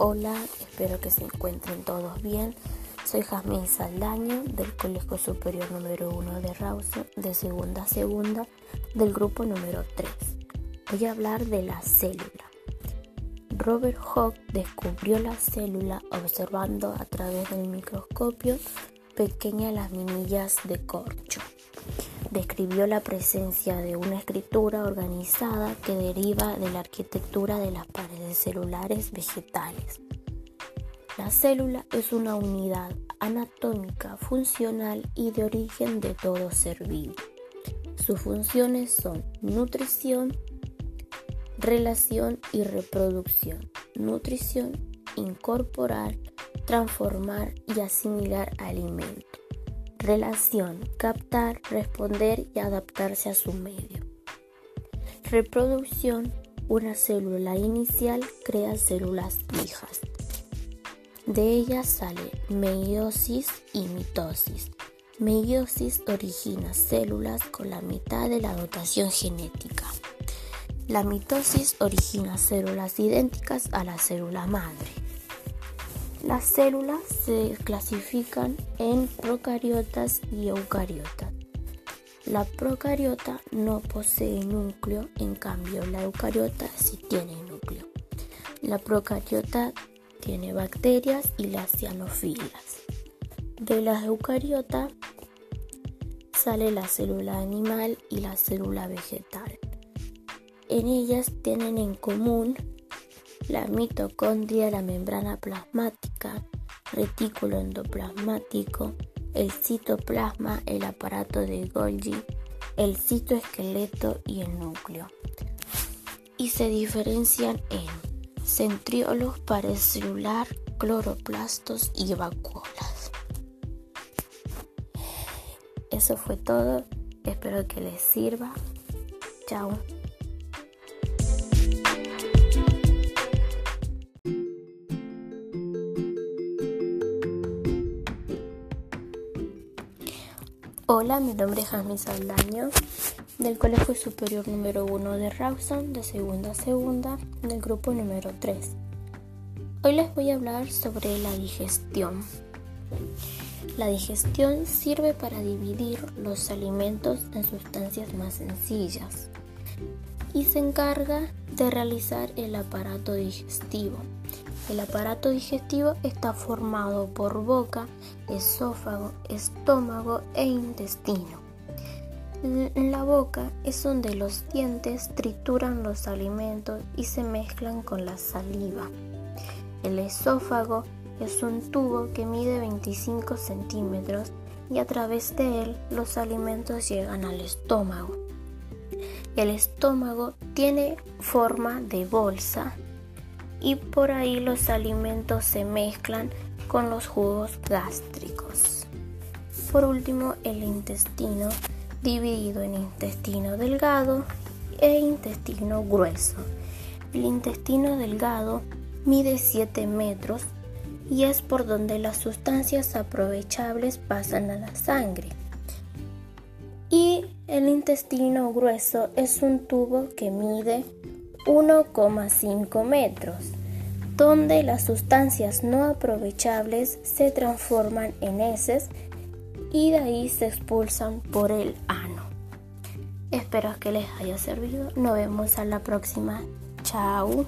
Hola, espero que se encuentren todos bien. Soy Jazmín Saldaño del Colegio Superior número 1 de Rawson, de segunda a segunda, del grupo número 3. Voy a hablar de la célula. Robert Hooke descubrió la célula observando a través del microscopio pequeñas laminillas de corcho describió la presencia de una escritura organizada que deriva de la arquitectura de las paredes celulares vegetales. La célula es una unidad anatómica, funcional y de origen de todo ser vivo. Sus funciones son nutrición, relación y reproducción. Nutrición, incorporar, transformar y asimilar alimentos Relación, captar, responder y adaptarse a su medio. Reproducción, una célula inicial crea células hijas. De ellas sale meiosis y mitosis. Meiosis origina células con la mitad de la dotación genética. La mitosis origina células idénticas a la célula madre. Las células se clasifican en procariotas y eucariotas. La procariota no posee núcleo, en cambio la eucariota sí tiene núcleo. La procariota tiene bacterias y las cianofilas. De la eucariota sale la célula animal y la célula vegetal. En ellas tienen en común la mitocondria, la membrana plasmática, retículo endoplasmático, el citoplasma, el aparato de Golgi, el citoesqueleto y el núcleo. Y se diferencian en centriolos, pared celular, cloroplastos y vacuolas. Eso fue todo. Espero que les sirva. Chao. Hola, mi nombre es Jasmine Saldaño del Colegio Superior número 1 de Rawson, de segunda a segunda, del grupo número 3. Hoy les voy a hablar sobre la digestión. La digestión sirve para dividir los alimentos en sustancias más sencillas y se encarga de realizar el aparato digestivo. El aparato digestivo está formado por boca, esófago, estómago e intestino. La boca es donde los dientes trituran los alimentos y se mezclan con la saliva. El esófago es un tubo que mide 25 centímetros y a través de él los alimentos llegan al estómago. El estómago tiene forma de bolsa y por ahí los alimentos se mezclan con los jugos gástricos. Por último, el intestino dividido en intestino delgado e intestino grueso. El intestino delgado mide 7 metros y es por donde las sustancias aprovechables pasan a la sangre. Y el intestino grueso es un tubo que mide 1,5 metros, donde las sustancias no aprovechables se transforman en heces y de ahí se expulsan por el ano. Espero que les haya servido. Nos vemos a la próxima. Chao.